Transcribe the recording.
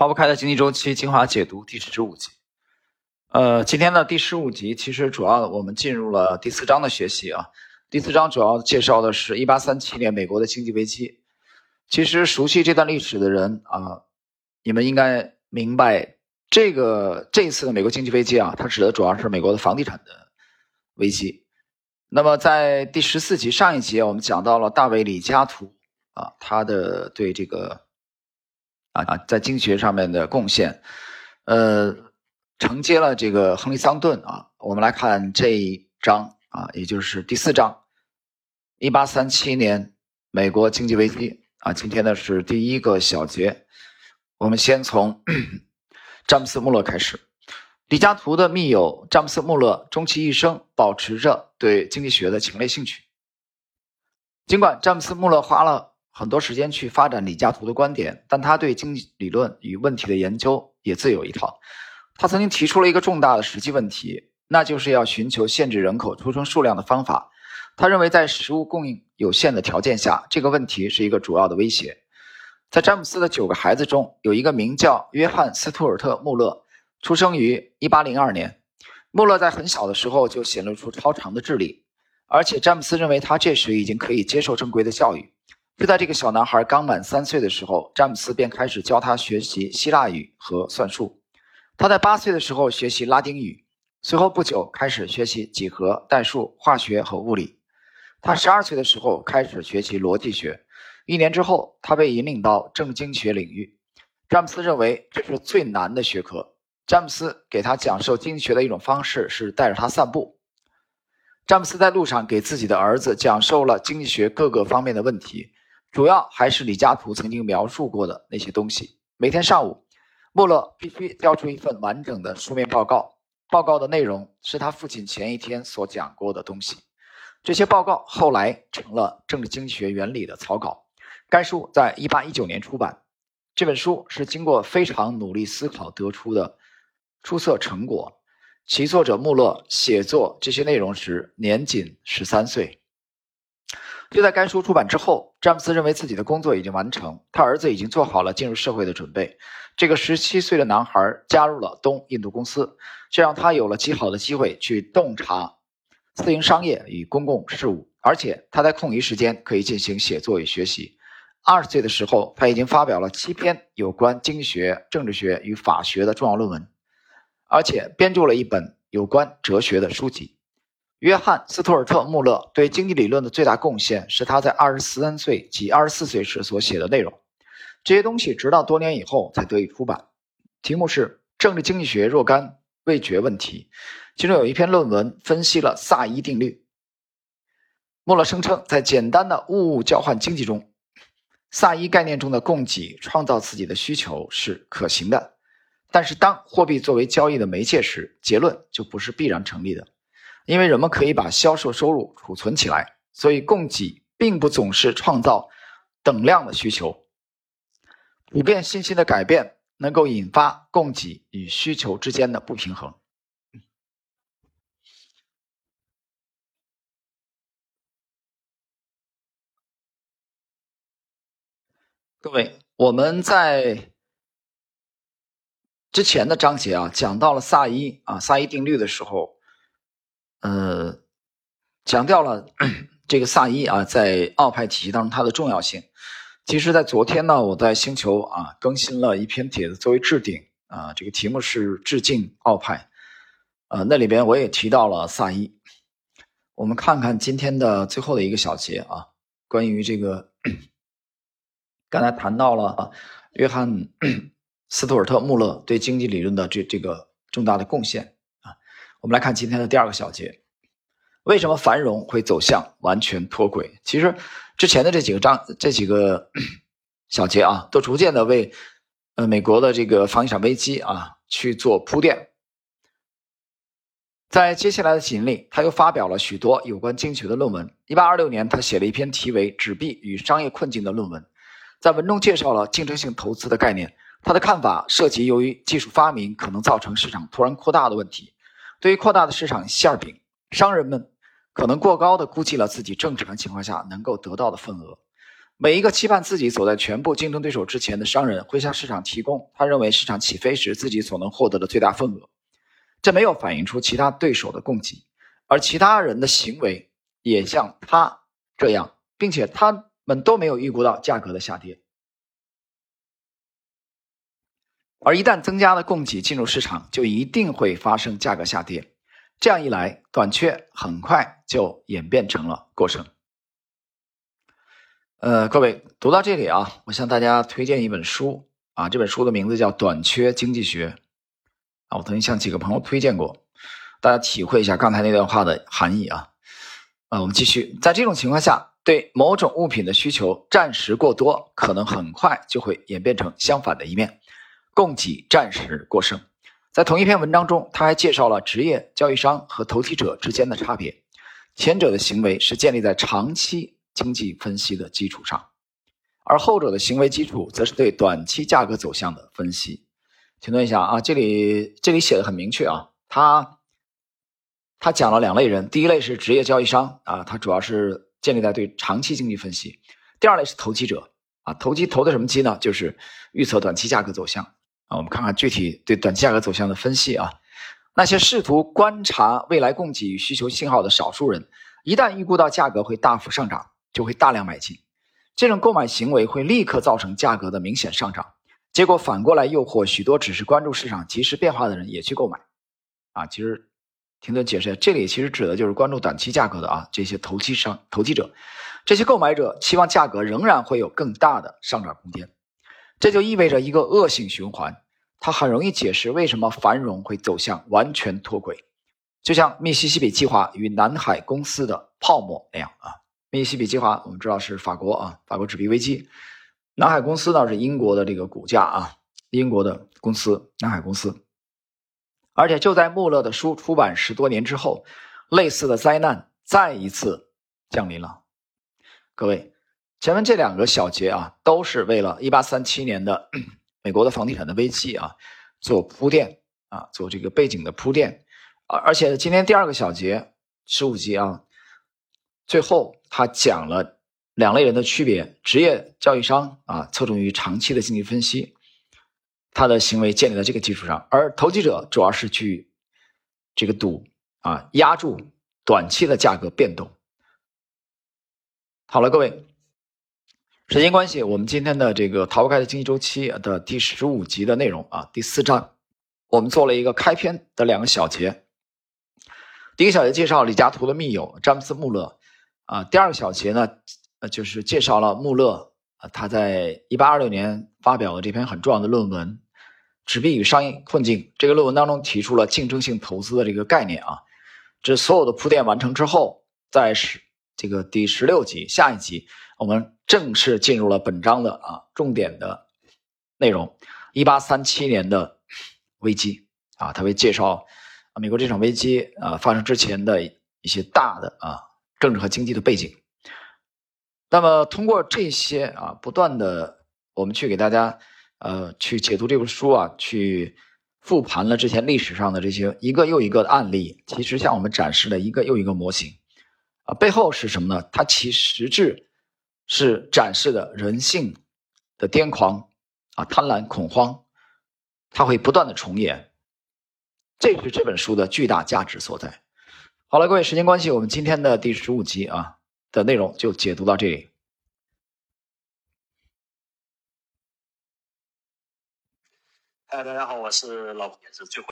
抛不开的经济周期精华解读第十五集。呃，今天的第十五集其实主要我们进入了第四章的学习啊。第四章主要介绍的是1837年美国的经济危机。其实熟悉这段历史的人啊，你们应该明白，这个这一次的美国经济危机啊，它指的主要是美国的房地产的危机。那么在第十四集上一集我们讲到了大卫李嘉图啊，他的对这个。啊，在经济学上面的贡献，呃，承接了这个亨利桑顿啊。我们来看这一章啊，也就是第四章，一八三七年美国经济危机啊。今天呢是第一个小节，我们先从 詹姆斯·穆勒开始。李嘉图的密友詹姆斯·穆勒终其一生保持着对经济学的强烈兴趣，尽管詹姆斯·穆勒花了。很多时间去发展李嘉图的观点，但他对经济理论与问题的研究也自有一套。他曾经提出了一个重大的实际问题，那就是要寻求限制人口出生数量的方法。他认为，在食物供应有限的条件下，这个问题是一个主要的威胁。在詹姆斯的九个孩子中，有一个名叫约翰·斯图尔特·穆勒，出生于1802年。穆勒在很小的时候就显露出超常的智力，而且詹姆斯认为他这时已经可以接受正规的教育。就在这个小男孩刚满三岁的时候，詹姆斯便开始教他学习希腊语和算术。他在八岁的时候学习拉丁语，随后不久开始学习几何、代数、化学和物理。他十二岁的时候开始学习逻辑学，一年之后，他被引领到正经学领域。詹姆斯认为这是最难的学科。詹姆斯给他讲授经济学的一种方式是带着他散步。詹姆斯在路上给自己的儿子讲授了经济学各个方面的问题。主要还是李嘉图曾经描述过的那些东西。每天上午，穆勒必须交出一份完整的书面报告，报告的内容是他父亲前一天所讲过的东西。这些报告后来成了《政治经济学原理》的草稿。该书在1819年出版。这本书是经过非常努力思考得出的出色成果。其作者穆勒写作这些内容时年仅十三岁。就在该书出版之后，詹姆斯认为自己的工作已经完成，他儿子已经做好了进入社会的准备。这个十七岁的男孩加入了东印度公司，这让他有了极好的机会去洞察私营商业与公共事务，而且他在空余时间可以进行写作与学习。二十岁的时候，他已经发表了七篇有关经济学、政治学与法学的重要论文，而且编著了一本有关哲学的书籍。约翰·斯图尔特·穆勒对经济理论的最大贡献是他在二十三岁及二十四岁时所写的内容。这些东西直到多年以后才得以出版。题目是《政治经济学若干未决问题》，其中有一篇论文分析了萨伊定律。穆勒声称，在简单的物物交换经济中，萨伊概念中的供给创造自己的需求是可行的。但是，当货币作为交易的媒介时，结论就不是必然成立的。因为人们可以把销售收入储存起来，所以供给并不总是创造等量的需求。普遍信息的改变能够引发供给与需求之间的不平衡。各位，我们在之前的章节啊，讲到了萨伊啊萨伊定律的时候。呃，强调了 这个萨伊啊，在奥派体系当中它的重要性。其实，在昨天呢，我在星球啊更新了一篇帖子作为置顶啊，这个题目是致敬奥派。呃，那里边我也提到了萨伊。我们看看今天的最后的一个小节啊，关于这个 刚才谈到了啊，约翰 斯图尔特穆勒对经济理论的这这个重大的贡献啊。我们来看今天的第二个小节，为什么繁荣会走向完全脱轨？其实之前的这几个章、这几个小节啊，都逐渐的为呃美国的这个房地产危机啊去做铺垫。在接下来的几年里，他又发表了许多有关经济学的论文。一八二六年，他写了一篇题为《纸币与商业困境》的论文，在文中介绍了竞争性投资的概念。他的看法涉及由于技术发明可能造成市场突然扩大的问题。对于扩大的市场馅饼，商人们可能过高的估计了自己正常情况下能够得到的份额。每一个期盼自己走在全部竞争对手之前的商人会向市场提供他认为市场起飞时自己所能获得的最大份额，这没有反映出其他对手的供给，而其他人的行为也像他这样，并且他们都没有预估到价格的下跌。而一旦增加的供给进入市场，就一定会发生价格下跌。这样一来，短缺很快就演变成了过剩。呃，各位读到这里啊，我向大家推荐一本书啊，这本书的名字叫《短缺经济学》啊，我曾经向几个朋友推荐过，大家体会一下刚才那段话的含义啊。啊，我们继续，在这种情况下，对某种物品的需求暂时过多，可能很快就会演变成相反的一面，供给暂时过剩。在同一篇文章中，他还介绍了职业交易商和投机者之间的差别，前者的行为是建立在长期。经济分析的基础上，而后者的行为基础则是对短期价格走向的分析。停顿一下啊，这里这里写的很明确啊，他他讲了两类人，第一类是职业交易商啊，他主要是建立在对长期经济分析；第二类是投机者啊，投机投的什么机呢？就是预测短期价格走向啊。我们看看具体对短期价格走向的分析啊，那些试图观察未来供给与需求信号的少数人，一旦预估到价格会大幅上涨。就会大量买进，这种购买行为会立刻造成价格的明显上涨，结果反过来诱惑许多只是关注市场即时变化的人也去购买。啊，其实，停顿解释一下，这里其实指的就是关注短期价格的啊这些投机商、投机者，这些购买者期望价格仍然会有更大的上涨空间，这就意味着一个恶性循环，它很容易解释为什么繁荣会走向完全脱轨，就像密西西比计划与南海公司的泡沫那样啊。密西西比计划，我们知道是法国啊，法国纸币危机。南海公司呢是英国的这个股价啊，英国的公司南海公司。而且就在穆勒的书出版十多年之后，类似的灾难再一次降临了。各位，前面这两个小节啊，都是为了1837年的 美国的房地产的危机啊做铺垫啊，做这个背景的铺垫。而而且今天第二个小节十五集啊。最后，他讲了两类人的区别：职业交易商啊，侧重于长期的经济分析，他的行为建立在这个基础上；而投机者主要是去这个赌啊，压住短期的价格变动。好了，各位，时间关系，我们今天的这个逃不开的经济周期的第十五集的内容啊，第四章，我们做了一个开篇的两个小节。第一个小节介绍李嘉图的密友詹姆斯·穆勒。啊，第二个小节呢，呃，就是介绍了穆勒啊，他在一八二六年发表的这篇很重要的论文《纸币与商业困境》。这个论文当中提出了竞争性投资的这个概念啊。这所有的铺垫完成之后，在十这个第十六集下一集，我们正式进入了本章的啊重点的内容。一八三七年的危机啊，他会介绍啊美国这场危机啊发生之前的一些大的啊。政治和经济的背景，那么通过这些啊，不断的我们去给大家呃去解读这本书啊，去复盘了之前历史上的这些一个又一个的案例，其实向我们展示了一个又一个模型啊，背后是什么呢？它其实质是展示的人性的癫狂啊，贪婪、恐慌，它会不断的重演，这是这本书的巨大价值所在。好了，各位，时间关系，我们今天的第十五集啊的内容就解读到这里。嗨，大家好，我是老也是最会。